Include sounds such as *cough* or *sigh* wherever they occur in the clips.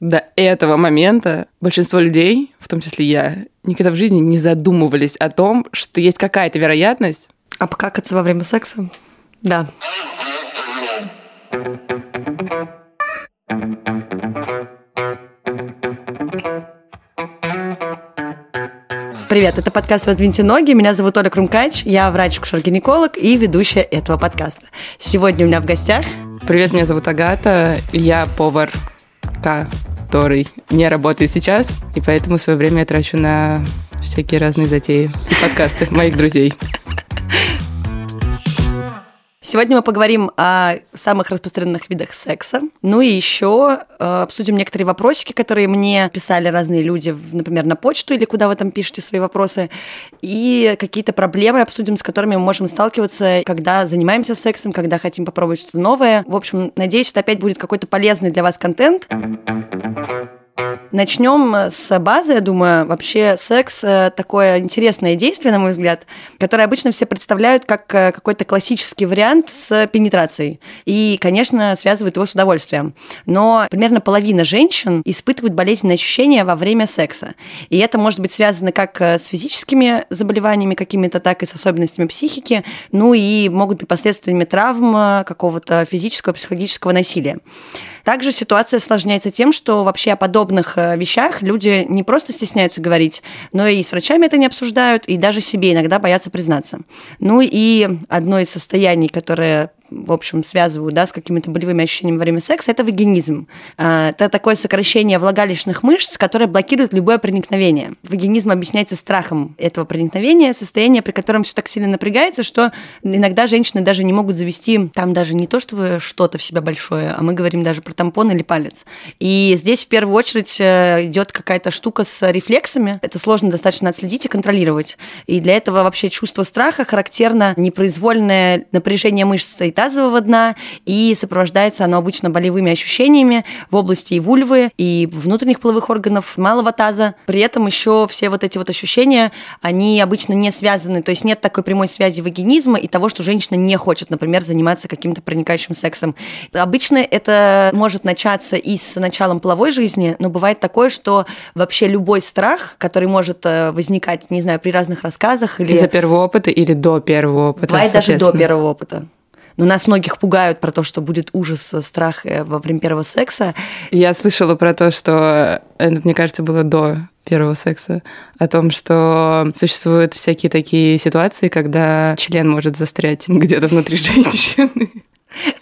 До этого момента большинство людей, в том числе я, никогда в жизни не задумывались о том, что есть какая-то вероятность. Обкакаться во время секса? Да. Привет, это подкаст «Раздвиньте ноги». Меня зовут Оля Крумкач, я врач-кушер-гинеколог и ведущая этого подкаста. Сегодня у меня в гостях... Привет, меня зовут Агата, я повар который не работает сейчас, и поэтому свое время я трачу на всякие разные затеи и подкасты моих друзей. Сегодня мы поговорим о самых распространенных видах секса. Ну и еще э, обсудим некоторые вопросики, которые мне писали разные люди, например, на почту или куда вы там пишете свои вопросы. И какие-то проблемы обсудим, с которыми мы можем сталкиваться, когда занимаемся сексом, когда хотим попробовать что-то новое. В общем, надеюсь, это опять будет какой-то полезный для вас контент. Начнем с базы, я думаю. Вообще секс э, такое интересное действие, на мой взгляд, которое обычно все представляют как э, какой-то классический вариант с пенетрацией. И, конечно, связывают его с удовольствием. Но примерно половина женщин испытывают болезненные ощущения во время секса. И это может быть связано как э, с физическими заболеваниями какими-то, так и с особенностями психики. Ну и могут быть последствиями травм, какого-то физического, психологического насилия. Также ситуация осложняется тем, что вообще о подобных э, вещах люди не просто стесняются говорить, но и с врачами это не обсуждают, и даже себе иногда боятся признаться. Ну и одно из состояний, которое в общем, связываю да, с какими-то болевыми ощущениями во время секса, это вагинизм. А, это такое сокращение влагалищных мышц, которое блокирует любое проникновение. Вагинизм объясняется страхом этого проникновения, состояние, при котором все так сильно напрягается, что иногда женщины даже не могут завести там даже не то, чтобы что-то в себя большое, а мы говорим даже про тампон или палец. И здесь в первую очередь э, идет какая-то штука с рефлексами. Это сложно достаточно отследить и контролировать. И для этого вообще чувство страха характерно непроизвольное напряжение мышц и тазового дна, и сопровождается оно обычно болевыми ощущениями в области и вульвы, и внутренних половых органов малого таза. При этом еще все вот эти вот ощущения, они обычно не связаны, то есть нет такой прямой связи вагинизма и того, что женщина не хочет, например, заниматься каким-то проникающим сексом. Обычно это может начаться и с началом половой жизни, но бывает такое, что вообще любой страх, который может э, возникать, не знаю, при разных рассказах или... Из-за первого опыта или до первого опыта? Бывает даже до первого опыта. Но нас многих пугают про то, что будет ужас, э, страх э, во время первого секса. Я слышала про то, что это, мне кажется, было до первого секса, о том, что существуют всякие такие ситуации, когда член может застрять *laughs* где-то внутри женщины.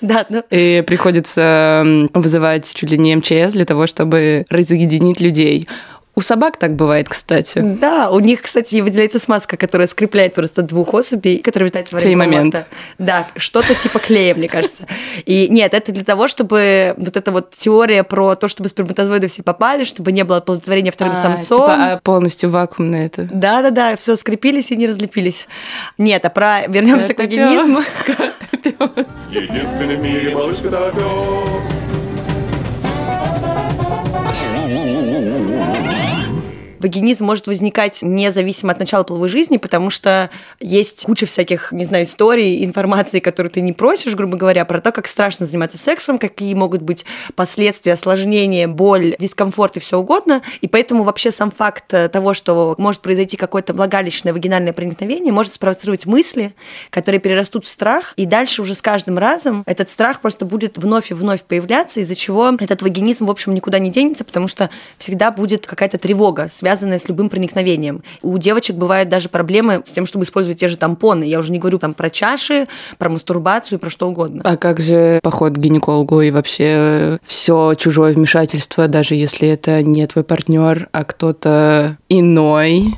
Да, ну... И приходится вызывать чуть ли не МЧС для того, чтобы разъединить людей. У собак так бывает, кстати. Да, у них, кстати, выделяется смазка, которая скрепляет просто двух особей, которые витают во время момент. Да, что-то типа клея, мне кажется. И нет, это для того, чтобы вот эта вот теория про то, чтобы сперматозоиды все попали, чтобы не было оплодотворения вторым а, самцом. Типа, а полностью вакуумно это. Да-да-да, все скрепились и не разлепились. Нет, а про вернемся к организму. *laughs* Единственный в мире малышка вагинизм может возникать независимо от начала половой жизни, потому что есть куча всяких, не знаю, историй, информации, которую ты не просишь, грубо говоря, про то, как страшно заниматься сексом, какие могут быть последствия, осложнения, боль, дискомфорт и все угодно. И поэтому вообще сам факт того, что может произойти какое-то влагалищное вагинальное проникновение, может спровоцировать мысли, которые перерастут в страх, и дальше уже с каждым разом этот страх просто будет вновь и вновь появляться, из-за чего этот вагинизм, в общем, никуда не денется, потому что всегда будет какая-то тревога, связанная связанная с любым проникновением. У девочек бывают даже проблемы с тем, чтобы использовать те же тампоны. Я уже не говорю там про чаши, про мастурбацию, про что угодно. А как же поход к гинекологу и вообще все чужое вмешательство, даже если это не твой партнер, а кто-то иной?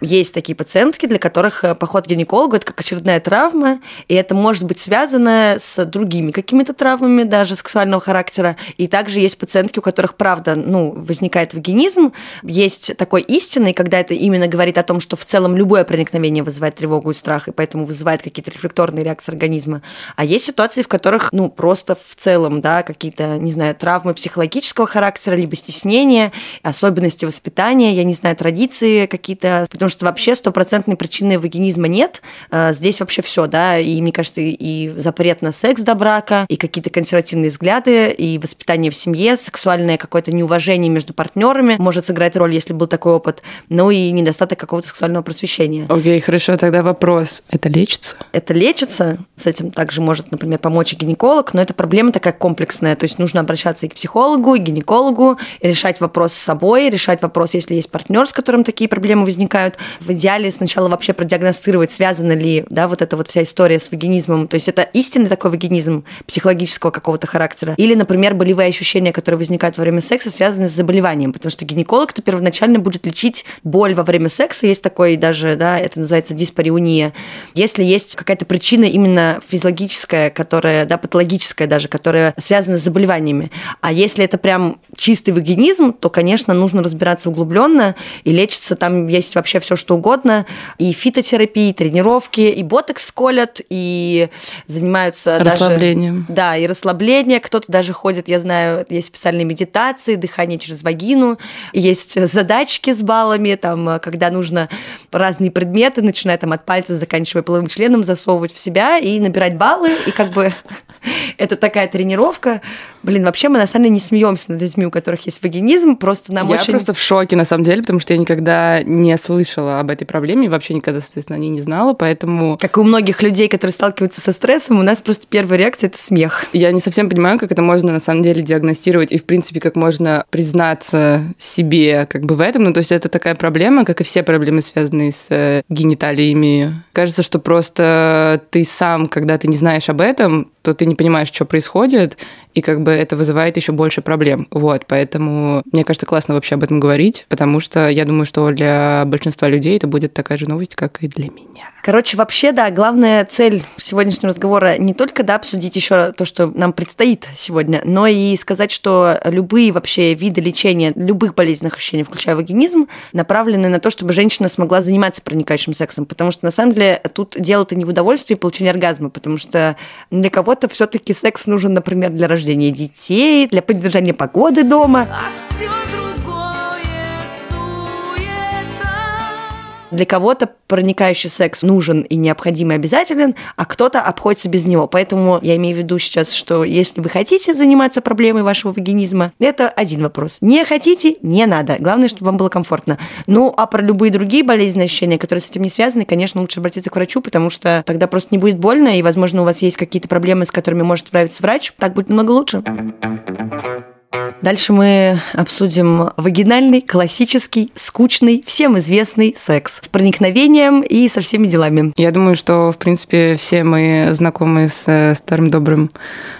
Есть такие пациентки, для которых э, поход к гинекологу – это как очередная травма, и это может быть связано с другими какими-то травмами, даже сексуального характера. И также есть пациентки, у которых, правда, ну, возникает вагинизм. Есть такой истинный, когда это именно говорит о том, что в целом любое проникновение вызывает тревогу и страх, и поэтому вызывает какие-то рефлекторные реакции организма. А есть ситуации, в которых, ну, просто в целом, да, какие-то, не знаю, травмы психологического характера, либо стеснения, особенности воспитания, я не знаю, традиции какие-то, потому потому что вообще стопроцентной причины вагинизма нет. Э, здесь вообще все, да, и мне кажется, и запрет на секс до брака, и какие-то консервативные взгляды, и воспитание в семье, сексуальное какое-то неуважение между партнерами может сыграть роль, если был такой опыт, ну и недостаток какого-то сексуального просвещения. Окей, okay, хорошо, тогда вопрос. Это лечится? Это лечится, с этим также может, например, помочь и гинеколог, но это проблема такая комплексная, то есть нужно обращаться и к психологу, и к гинекологу, решать вопрос с собой, решать вопрос, если есть партнер, с которым такие проблемы возникают. В идеале сначала вообще продиагностировать, связана ли, да, вот эта вот вся история с вагинизмом, то есть это истинный такой вагинизм психологического какого-то характера, или, например, болевые ощущения, которые возникают во время секса, связаны с заболеванием, потому что гинеколог-то первоначально будет лечить боль во время секса, есть такой даже, да, это называется диспариуния. Если есть какая-то причина именно физиологическая, которая, да, патологическая даже, которая связана с заболеваниями. А если это прям чистый вагинизм, то, конечно, нужно разбираться углубленно и лечиться. Там есть вообще все что угодно. И фитотерапия, и тренировки, и ботокс колят, и занимаются Расслаблением. Даже, да, и расслабление. Кто-то даже ходит, я знаю, есть специальные медитации, дыхание через вагину, есть задачки с баллами, там, когда нужно разные предметы, начиная там от пальца, заканчивая половым членом, засовывать в себя и набирать баллы, и как бы *laughs* это такая тренировка. Блин, вообще мы на самом деле не смеемся над людьми, у которых есть вагинизм, просто нам я очень... Я просто в шоке, на самом деле, потому что я никогда не слышала об этой проблеме, и вообще никогда, соответственно, о ней не знала, поэтому... Как и у многих людей, которые сталкиваются со стрессом, у нас просто первая реакция – это смех. Я не совсем понимаю, как это можно на самом деле диагностировать, и, в принципе, как можно признаться себе как бы в этом. Ну, то есть это такая проблема, как и все проблемы, связанные с э, гениталиями. Кажется, что просто ты сам, когда ты не знаешь об этом, то ты не понимаешь, что происходит, и как бы это вызывает еще больше проблем. Вот, поэтому мне кажется, классно вообще об этом говорить, потому что я думаю, что для большинства людей это будет такая же новость, как и для меня. Короче, вообще, да, главная цель сегодняшнего разговора не только, да, обсудить еще то, что нам предстоит сегодня, но и сказать, что любые вообще виды лечения любых болезненных ощущений, включая вагинизм, направлены на то, чтобы женщина смогла заниматься проникающим сексом, потому что, на самом деле, тут дело-то не в удовольствии получения оргазма, потому что для кого-то все таки секс нужен, например, для рождения детей, для поддержания погоды дома. А Для кого-то проникающий секс нужен и необходим и обязателен, а кто-то обходится без него. Поэтому я имею в виду сейчас, что если вы хотите заниматься проблемой вашего вагинизма, это один вопрос. Не хотите, не надо. Главное, чтобы вам было комфортно. Ну, а про любые другие болезненные ощущения, которые с этим не связаны, конечно, лучше обратиться к врачу, потому что тогда просто не будет больно, и, возможно, у вас есть какие-то проблемы, с которыми может справиться врач. Так будет намного лучше. Дальше мы обсудим вагинальный, классический, скучный, всем известный секс с проникновением и со всеми делами. Я думаю, что, в принципе, все мы знакомы с э, старым добрым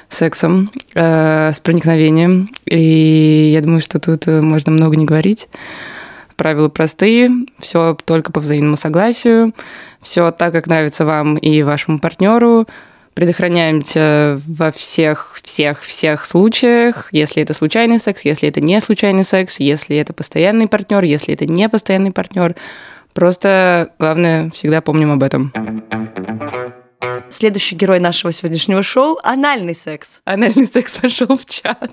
сексом, э, с проникновением. И я думаю, что тут можно много не говорить. Правила простые, все только по взаимному согласию, все так, как нравится вам и вашему партнеру, предохраняемся во всех, всех, всех случаях, если это случайный секс, если это не случайный секс, если это постоянный партнер, если это не постоянный партнер. Просто главное, всегда помним об этом. Следующий герой нашего сегодняшнего шоу – анальный секс. Анальный секс пошел в чат.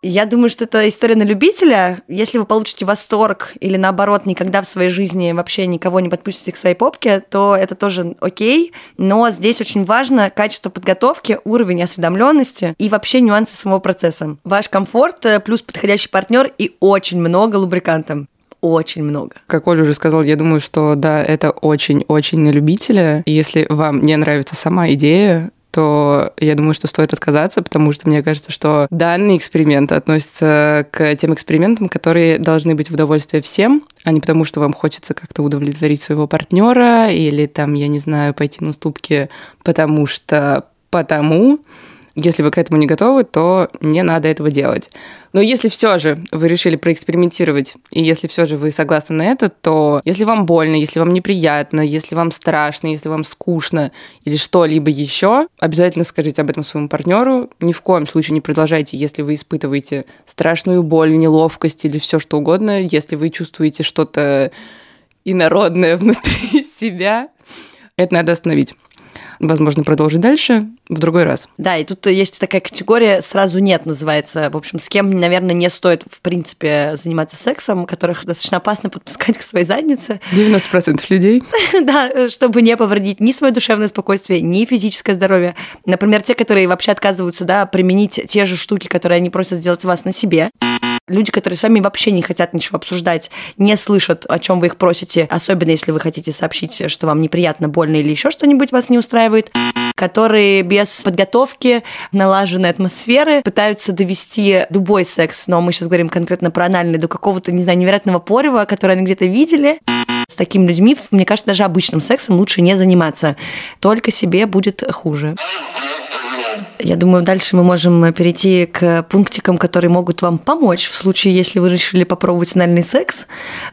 Я думаю, что это история на любителя. Если вы получите восторг или наоборот никогда в своей жизни вообще никого не подпустите к своей попке, то это тоже окей. Но здесь очень важно качество подготовки, уровень осведомленности и вообще нюансы самого процесса. Ваш комфорт э, плюс подходящий партнер и очень много лубриканта очень много. Как Оля уже сказала, я думаю, что да, это очень-очень на любителя. Если вам не нравится сама идея, то я думаю, что стоит отказаться, потому что мне кажется, что данный эксперимент относится к тем экспериментам, которые должны быть в удовольствие всем, а не потому, что вам хочется как-то удовлетворить своего партнера или там, я не знаю, пойти на уступки, потому что потому. Если вы к этому не готовы, то не надо этого делать. Но если все же вы решили проэкспериментировать, и если все же вы согласны на это, то если вам больно, если вам неприятно, если вам страшно, если вам скучно или что-либо еще, обязательно скажите об этом своему партнеру. Ни в коем случае не продолжайте, если вы испытываете страшную боль, неловкость или все что угодно, если вы чувствуете что-то инородное *laughs* внутри себя, это надо остановить. Возможно, продолжить дальше в другой раз. Да, и тут есть такая категория «сразу нет» называется. В общем, с кем, наверное, не стоит, в принципе, заниматься сексом, которых достаточно опасно подпускать к своей заднице. 90% людей. *laughs* Да, чтобы не повредить ни свое душевное спокойствие, ни физическое здоровье. Например, те, которые вообще отказываются да, применить те же штуки, которые они просят сделать у вас на себе. Люди, которые с вами вообще не хотят ничего обсуждать, не слышат, о чем вы их просите, особенно если вы хотите сообщить, что вам неприятно, больно или еще что-нибудь вас не устраивает которые без подготовки, налаженной атмосферы пытаются довести любой секс, но мы сейчас говорим конкретно про анальный, до какого-то, не знаю, невероятного порева, который они где-то видели. С такими людьми, мне кажется, даже обычным сексом лучше не заниматься. Только себе будет хуже. Я думаю, дальше мы можем перейти к пунктикам, которые могут вам помочь в случае, если вы решили попробовать анальный секс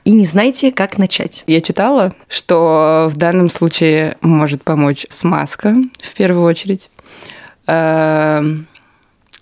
и не знаете, как начать. Я читала, что в данном случае может помочь смазка в первую очередь. Эм,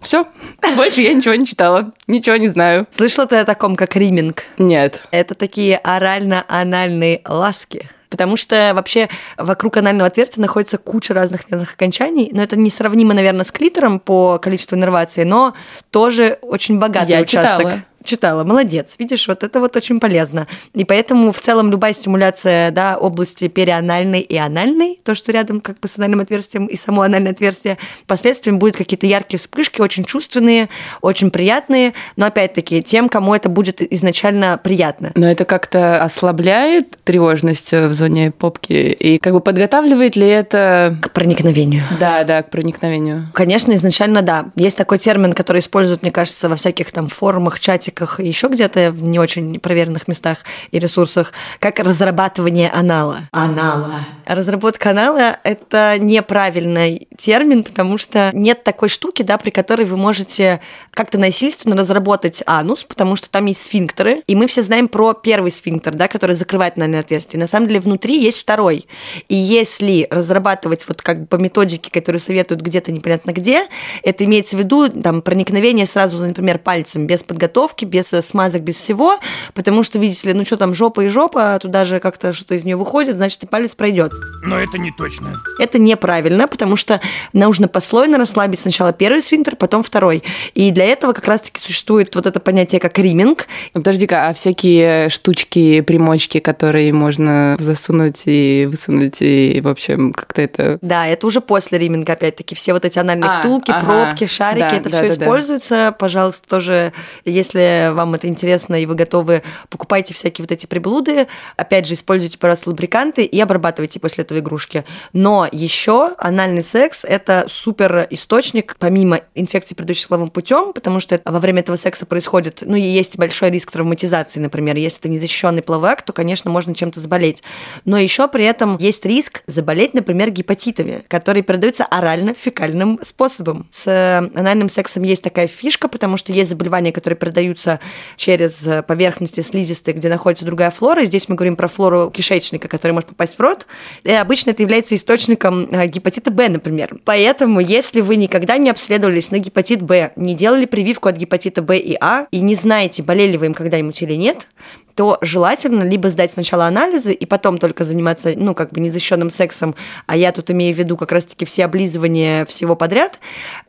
Все, *laughs* больше я ничего не читала, ничего не знаю. Слышала ты о таком, как риминг? Нет. Это такие орально-анальные ласки потому что вообще вокруг анального отверстия находится куча разных нервных окончаний, но это несравнимо, наверное, с клитором по количеству иннервации, но тоже очень богатый Я участок. Читала. Читала, молодец. Видишь, вот это вот очень полезно. И поэтому в целом любая стимуляция да, области перианальной и анальной, то, что рядом как бы с анальным отверстием и само анальное отверстие, последствием будут какие-то яркие вспышки, очень чувственные, очень приятные, но опять-таки тем, кому это будет изначально приятно. Но это как-то ослабляет тревожность в зоне попки и как бы подготавливает ли это... К проникновению. Да, да, к проникновению. Конечно, изначально да. Есть такой термин, который используют, мне кажется, во всяких там форумах, чатиках, практиках и еще где-то в не очень проверенных местах и ресурсах, как разрабатывание анала. Анала. Разработка анала – это неправильный термин, потому что нет такой штуки, да, при которой вы можете как-то насильственно разработать анус, потому что там есть сфинктеры, и мы все знаем про первый сфинктер, да, который закрывает анальное отверстие. На самом деле внутри есть второй. И если разрабатывать вот как бы по методике, которую советуют где-то непонятно где, это имеется в виду там проникновение сразу, например, пальцем без подготовки, упаковки, без э, смазок, без всего, потому что, видите ли, ну что там, жопа и жопа, а туда же как-то что-то из нее выходит, значит, и палец пройдет. Но это не точно. Это неправильно, потому что нужно послойно расслабить сначала первый свинтер, потом второй. И для этого как раз-таки существует вот это понятие как риминг. Подожди-ка, а всякие штучки, примочки, которые можно засунуть и высунуть, и, в общем, как-то это... Да, это уже после риминга, опять-таки, все вот эти анальные а, втулки, ага. пробки, шарики, да, это да, все да, используется. Да. Пожалуйста, тоже, если вам это интересно и вы готовы, покупайте всякие вот эти приблуды, опять же, используйте, пожалуйста, лубриканты и обрабатывайте после этого игрушки. Но еще анальный секс – это супер источник, помимо инфекции, предыдущим половым путем, потому что во время этого секса происходит, ну, и есть большой риск травматизации, например. Если это незащищенный половой акт, то, конечно, можно чем-то заболеть. Но еще при этом есть риск заболеть, например, гепатитами, которые передаются орально-фекальным способом. С анальным сексом есть такая фишка, потому что есть заболевания, которые передаются передаются через э, поверхности слизистой, где находится другая флора. И здесь мы говорим про флору кишечника, которая может попасть в рот. И обычно это является источником э, гепатита Б, например. Поэтому, если вы никогда не обследовались на гепатит Б, не делали прививку от гепатита Б и А, и не знаете, болели вы им когда-нибудь или нет, то желательно либо сдать сначала анализы и потом только заниматься, ну, как бы незащищенным сексом, а я тут имею в виду как раз-таки все облизывания всего подряд.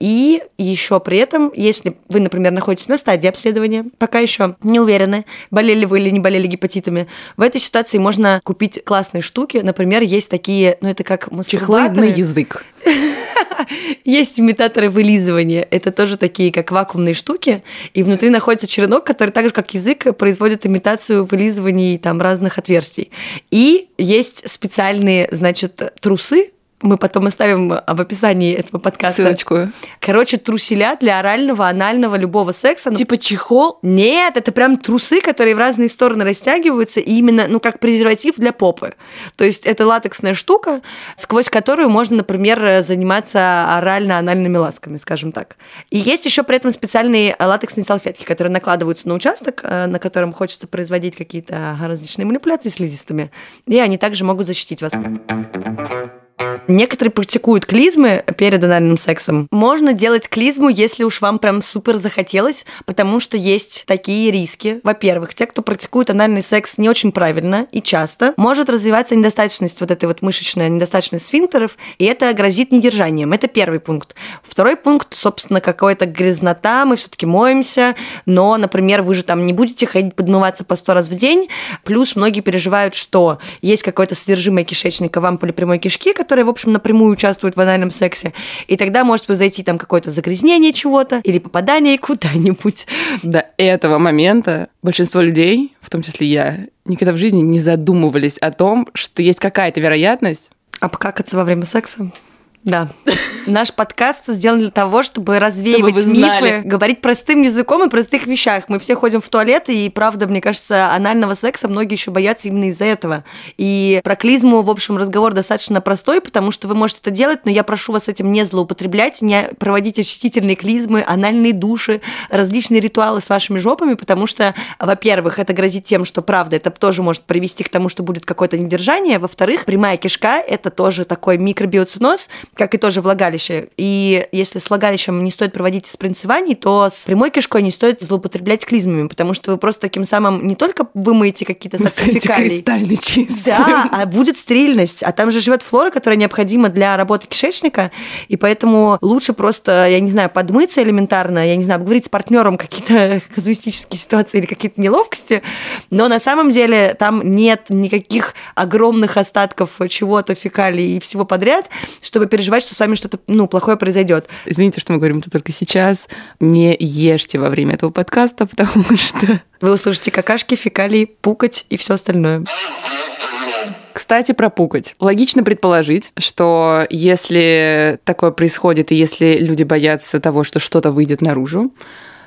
И еще при этом, если вы, например, находитесь на стадии обследования, пока еще не уверены, болели вы или не болели гепатитами, в этой ситуации можно купить классные штуки. Например, есть такие, ну, это как Чехлы на язык. *laughs* Есть имитаторы вылизывания. Это тоже такие, как вакуумные штуки. И внутри находится черенок, который так же, как язык, производит имитацию вылизываний там разных отверстий. И есть специальные, значит, трусы, мы потом оставим в описании этого подкаста. Ссылочку. Короче, труселя для орального, анального, любого секса. Ну, типа чехол? Нет, это прям трусы, которые в разные стороны растягиваются, и именно, ну, как презерватив для попы. То есть это латексная штука, сквозь которую можно, например, заниматься орально-анальными ласками, скажем так. И есть еще при этом специальные латексные салфетки, которые накладываются на участок, э, на котором хочется производить какие-то различные манипуляции слизистыми, и они также могут защитить вас. Некоторые практикуют клизмы перед анальным сексом. Можно делать клизму, если уж вам прям супер захотелось, потому что есть такие риски. Во-первых, те, кто практикует анальный секс не очень правильно и часто, может развиваться недостаточность вот этой вот мышечная недостаточность сфинктеров, и это грозит недержанием. Это первый пункт. Второй пункт, собственно, какая-то грязнота, мы все-таки моемся, но, например, вы же там не будете ходить подмываться по сто раз в день, плюс многие переживают, что есть какое-то содержимое кишечника в ампуле прямой кишки, которое, в общем, напрямую участвует в анальном сексе, и тогда может произойти там какое-то загрязнение чего-то или попадание *laughs* куда-нибудь. До этого момента большинство людей, в том числе я, никогда в жизни не задумывались о том, что есть какая-то вероятность, Обкакаться во время секса? Да. Наш подкаст сделан для того, чтобы развеивать Чтобы мифы, говорить простым языком и простых вещах. Мы все ходим в туалет, и правда, мне кажется, анального секса многие еще боятся именно из-за этого. И про клизму, в общем, разговор достаточно простой, потому что вы можете это делать, но я прошу вас этим не злоупотреблять, не проводить очистительные клизмы, анальные души, различные ритуалы с вашими жопами, потому что, во-первых, это грозит тем, что правда, это тоже может привести к тому, что будет какое-то недержание. Во-вторых, прямая кишка – это тоже такой микробиоциноз, как и тоже влагалище. И если с влагалищем не стоит проводить спринцеваний, то с прямой кишкой не стоит злоупотреблять клизмами, потому что вы просто таким самым не только вымоете какие-то фекалий, кристально чистым. да, а будет стерильность. А там же живет флора, которая необходима для работы кишечника. И поэтому лучше просто, я не знаю, подмыться элементарно, я не знаю, обговорить с партнером какие-то *laughs* казуистические ситуации или какие-то неловкости. Но на самом деле там нет никаких огромных остатков чего-то, фекалий и всего подряд, чтобы переживать, что с вами что-то ну, плохое произойдет. Извините, что мы говорим это только сейчас. Не ешьте во время этого подкаста, *laughs* потому что... Вы услышите какашки, фекалии, пукать и все остальное. Кстати, про пукать. Логично предположить, что если такое происходит, и если люди боятся того, что что-то выйдет наружу,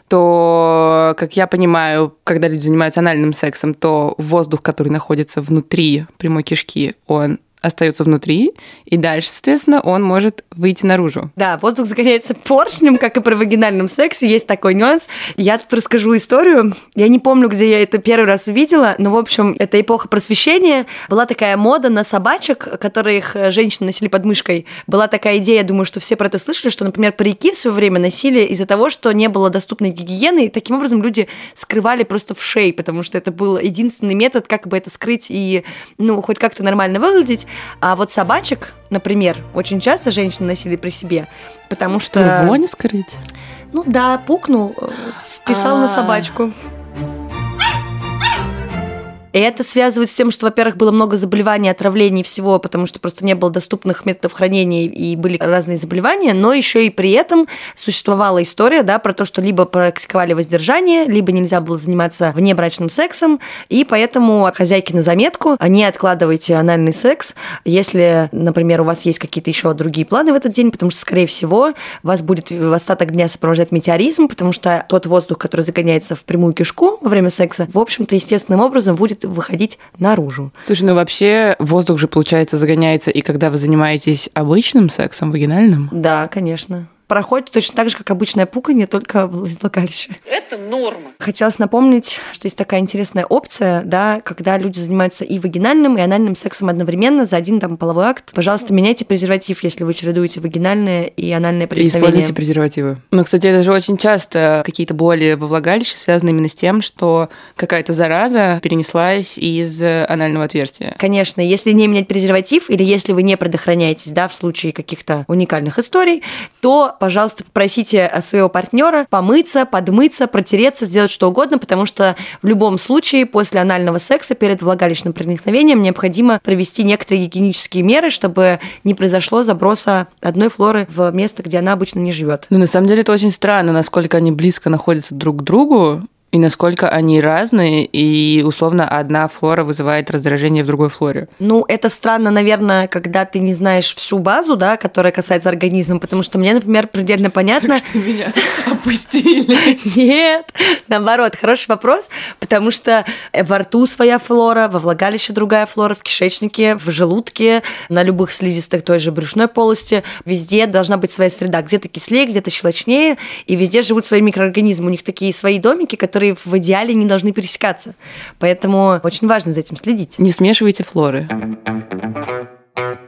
то, как я понимаю, когда люди занимаются анальным сексом, то воздух, который находится внутри прямой кишки, он остается внутри, и дальше, соответственно, он может выйти наружу. Да, воздух загоняется поршнем, как и при вагинальном сексе, есть такой нюанс. Я тут расскажу историю. Я не помню, где я это первый раз увидела, но, в общем, это эпоха просвещения. Была такая мода на собачек, которых женщины носили под мышкой. Была такая идея, я думаю, что все про это слышали, что, например, парики в свое время носили из-за того, что не было доступной гигиены, и таким образом люди скрывали просто в шее, потому что это был единственный метод, как бы это скрыть и, ну, хоть как-то нормально выглядеть. А вот собачек, например, очень часто женщины носили при себе, потому что... Его не скрыть? Ну да, пукнул, э, списал на А. собачку. И это связывает с тем, что, во-первых, было много заболеваний, отравлений всего, потому что просто не было доступных методов хранения и были разные заболевания, но еще и при этом существовала история, да, про то, что либо практиковали воздержание, либо нельзя было заниматься внебрачным сексом, и поэтому хозяйки на заметку, не откладывайте анальный секс, если, например, у вас есть какие-то еще другие планы в этот день, потому что, скорее всего, вас будет в остаток дня сопровождать метеоризм, потому что тот воздух, который загоняется в прямую кишку во время секса, в общем-то, естественным образом будет выходить наружу. Слушай, ну вообще воздух же, получается, загоняется и когда вы занимаетесь обычным сексом, вагинальным. Да, конечно. Проходит точно так же, как обычное пуканье, только в из влагалища. Это норма. Хотелось напомнить, что есть такая интересная опция, да, когда люди занимаются и вагинальным, и анальным сексом одновременно за один там половой акт. Пожалуйста, меняйте презерватив, если вы чередуете вагинальное и анальное И проникновение. используйте презервативы. Ну, кстати, это же очень часто какие-то боли во влагалище связаны именно с тем, что какая-то зараза перенеслась из анального отверстия. Конечно, если не менять презерватив или если вы не предохраняетесь, да, в случае каких-то уникальных историй, то, пожалуйста, попросите своего партнера помыться, подмыться, протереться, сделать что угодно, потому что в любом случае после анального секса перед влагалищным проникновением необходимо провести некоторые гигиенические меры, чтобы не произошло заброса одной флоры в место, где она обычно не живет. Ну, на самом деле, это очень странно, насколько они близко находятся друг к другу, и насколько они разные, и условно одна флора вызывает раздражение в другой флоре. Ну, это странно, наверное, когда ты не знаешь всю базу, да, которая касается организма, потому что мне, например, предельно понятно, *laughs* Меня *laughs* опустили. Нет, наоборот, хороший вопрос, потому что во рту своя флора, во влагалище другая флора, в кишечнике, в желудке, на любых слизистых той же брюшной полости, везде должна быть своя среда, где-то кислее, где-то щелочнее, и везде живут свои микроорганизмы, у них такие свои домики, которые в идеале не должны пересекаться, поэтому очень важно за этим следить. Не смешивайте флоры.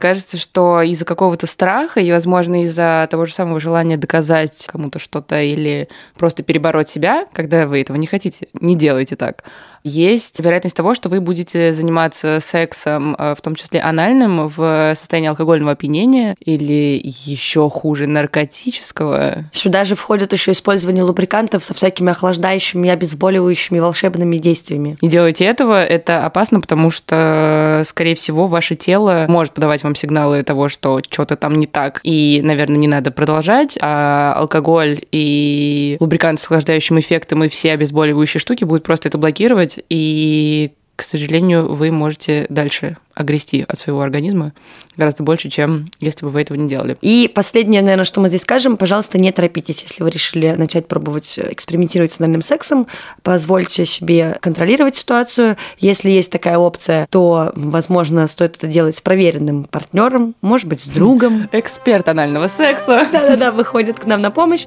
Кажется, что из-за какого-то страха и, возможно, из-за того же самого желания доказать кому-то что-то или просто перебороть себя, когда вы этого не хотите, не делайте так есть вероятность того, что вы будете заниматься сексом, э, в том числе анальным, в состоянии алкогольного опьянения или еще хуже наркотического. Сюда же входит еще использование лубрикантов со всякими охлаждающими, обезболивающими, волшебными действиями. Не делайте этого, это опасно, потому что, скорее всего, ваше тело может подавать вам сигналы того, что что-то там не так, и, наверное, не надо продолжать, а алкоголь и лубриканты с охлаждающим эффектом и все обезболивающие штуки будут просто это блокировать, и, к сожалению, вы можете дальше огрести от своего организма гораздо больше, чем если бы вы этого не делали. И последнее, наверное, что мы здесь скажем, пожалуйста, не торопитесь, если вы решили начать пробовать экспериментировать с анальным сексом, позвольте себе контролировать ситуацию. Если есть такая опция, то, возможно, стоит это делать с проверенным партнером, может быть, с другом. Эксперт анального секса. Да-да-да, выходит к нам на помощь.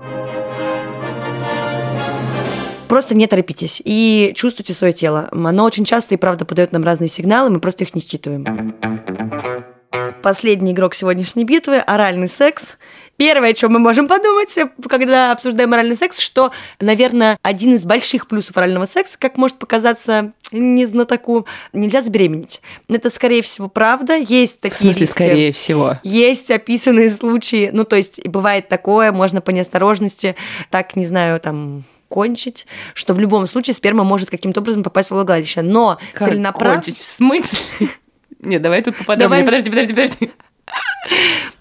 Просто не торопитесь и чувствуйте свое тело. Оно очень часто и правда подает нам разные сигналы, мы просто их не считываем. Последний игрок сегодняшней битвы – оральный секс. Первое, о чем мы можем подумать, когда обсуждаем оральный секс, что, наверное, один из больших плюсов орального секса, как может показаться не знатоку, нельзя забеременеть. Это, скорее всего, правда. Есть такие В смысле, риски. скорее всего? Есть описанные случаи. Ну, то есть, бывает такое, можно по неосторожности, так, не знаю, там, кончить, что в любом случае сперма может каким-то образом попасть в влагалище. Но как целенаправленно... кончить? В смысле? *laughs* Нет, давай тут поподробнее. Подожди, подожди, подожди.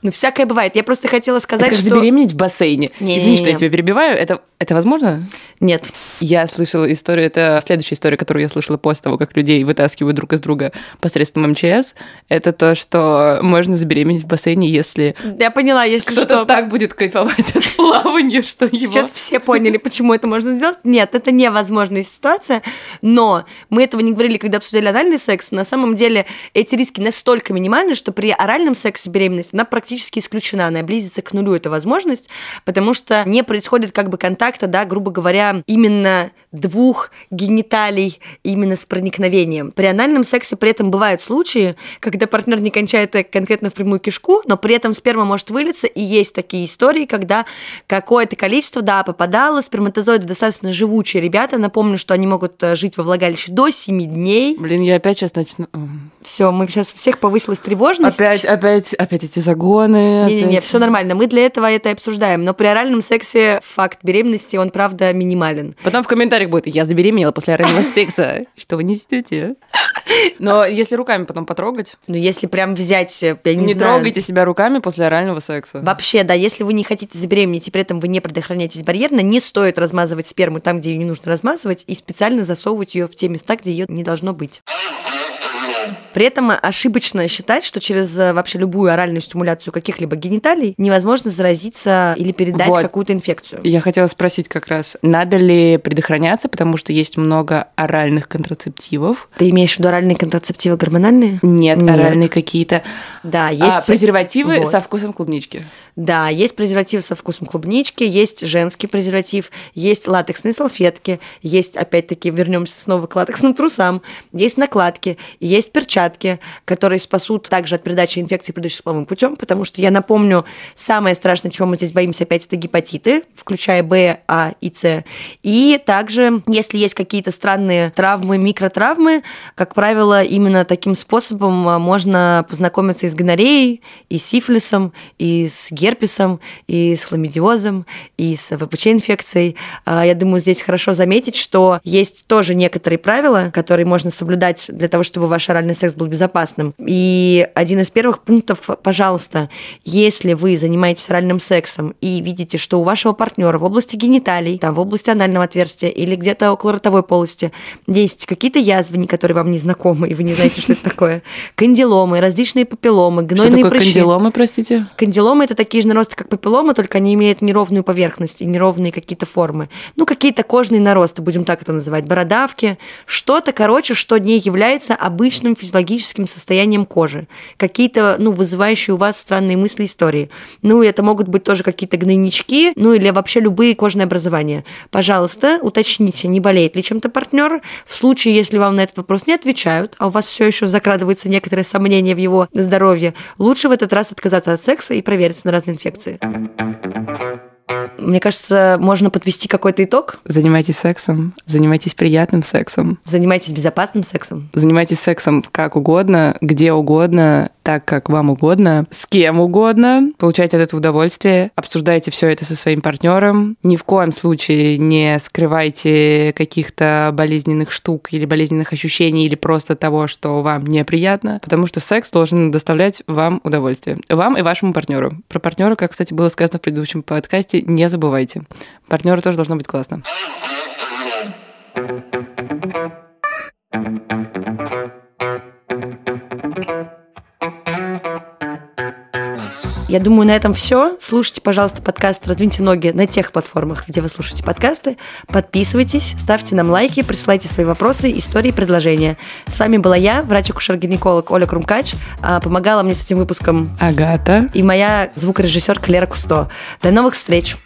Ну, всякое бывает. Я просто хотела сказать, это как что... забеременеть в бассейне. Не, Извини, не, что не. я тебя перебиваю. Это, это возможно? Нет. Я слышала историю, это следующая история, которую я слышала после того, как людей вытаскивают друг из друга посредством МЧС. Это то, что можно забеременеть в бассейне, если Я поняла, если кто-то что... так будет кайфовать от *laughs* плавания, что его... Сейчас все поняли, почему это можно сделать. Нет, это невозможная ситуация, но мы этого не говорили, когда обсуждали анальный секс. На самом деле эти риски настолько минимальны, что при оральном сексе беременность, она практически исключена, она близится к нулю, эта возможность, потому что не происходит как бы контакта, да, грубо говоря, именно двух гениталий именно с проникновением. При анальном сексе при этом бывают случаи, когда партнер не кончает конкретно в прямую кишку, но при этом сперма может вылиться, и есть такие истории, когда какое-то количество, да, попадало, сперматозоиды достаточно живучие ребята, напомню, что они могут э, жить во влагалище до 7 дней. Блин, я опять сейчас начну... Все, мы сейчас всех повысилась тревожность. Опять, опять, опять эти загоны. Не-не-не, все нормально. Мы для этого это и обсуждаем. Но при оральном сексе факт беременности, он, правда, минимален. Потом в комментариях будет, я забеременела после орального *laughs* секса. Что вы несете? Но если руками потом потрогать, Но если прям взять, я не, не знаю, трогайте себя руками после орального секса. Вообще, да, если вы не хотите забеременеть, и при этом вы не предохраняетесь барьерно, не стоит размазывать сперму там, где ее не нужно размазывать, и специально засовывать ее в те места, где ее не должно быть. При этом ошибочно считать, что через э, вообще любую оральную стимуляцию каких-либо гениталий невозможно заразиться или передать Вот. какую-то инфекцию. Я хотела спросить как раз, надо ли предохраняться, потому что есть много оральных контрацептивов. Ты имеешь в виду оральные контрацептивы гормональные? Нет, Нет. оральные какие-то. Да, А, есть презервативы Вот. со вкусом клубнички. Да, есть презерватив со вкусом клубнички, есть женский презерватив, есть латексные салфетки, есть, опять-таки, вернемся снова к латексным трусам, есть накладки, есть перчатки, которые спасут также от передачи инфекции, половым путем, потому что я напомню, самое страшное, чего мы здесь боимся опять, это гепатиты, включая Б, А и С. И также, если есть какие-то странные травмы, микротравмы, как правило, именно таким способом а, можно познакомиться и с гонореей, и с сифилисом, и с герпесом, и с хламидиозом, и с ВПЧ-инфекцией. А, Я думаю, здесь хорошо заметить, что есть тоже некоторые правила, которые можно соблюдать для того, чтобы ваш оральный секс был безопасным. И один из первых пунктов, пожалуйста, если вы занимаетесь оральным сексом и видите, что у вашего партнера в области гениталий, там, в области анального отверстия или где-то около ротовой полости есть какие-то язвы, которые вам не знакомы, и вы не знаете, что это такое, кандиломы, различные папилломы, Что гнойные такое прыщи. кандиломы, простите? Кандиломы это такие же наросты, как папилломы, только они имеют неровную поверхность и неровные какие-то формы. Ну, какие-то кожные наросты, будем так это называть, бородавки, что-то, короче, что не является обычным сложным физиологическим состоянием кожи, какие-то, ну, вызывающие у вас странные мысли, истории. Ну, это могут быть тоже какие-то гнойнички, ну, или вообще любые кожные образования. Пожалуйста, уточните, не болеет ли чем-то партнер. В случае, если вам на этот вопрос не отвечают, а у вас все еще закрадывается некоторые сомнения в его здоровье, лучше в этот раз отказаться от секса и провериться на разные инфекции. Мне кажется, можно подвести какой-то итог. Занимайтесь сексом, занимайтесь приятным сексом. Занимайтесь безопасным сексом. Занимайтесь сексом как угодно, где угодно, так, как вам угодно, с кем угодно. Получайте от этого удовольствие. Обсуждайте все это со своим партнером. Ни в коем случае не скрывайте каких-то болезненных штук или болезненных ощущений или просто того, что вам неприятно, потому что секс должен доставлять вам удовольствие. Вам и вашему партнеру. Про партнера, как, кстати, было сказано в предыдущем подкасте, не забывайте. Партнеру тоже должно быть классно. Я думаю, на этом все. Слушайте, пожалуйста, подкаст «Раздвиньте ноги» на тех платформах, где вы слушаете подкасты. Подписывайтесь, ставьте нам лайки, присылайте свои вопросы, истории, предложения. С вами была я, врач-акушер-гинеколог Оля Крумкач. А, помогала мне с этим выпуском Агата. И моя звукорежиссерка Лера Кусто. До новых встреч!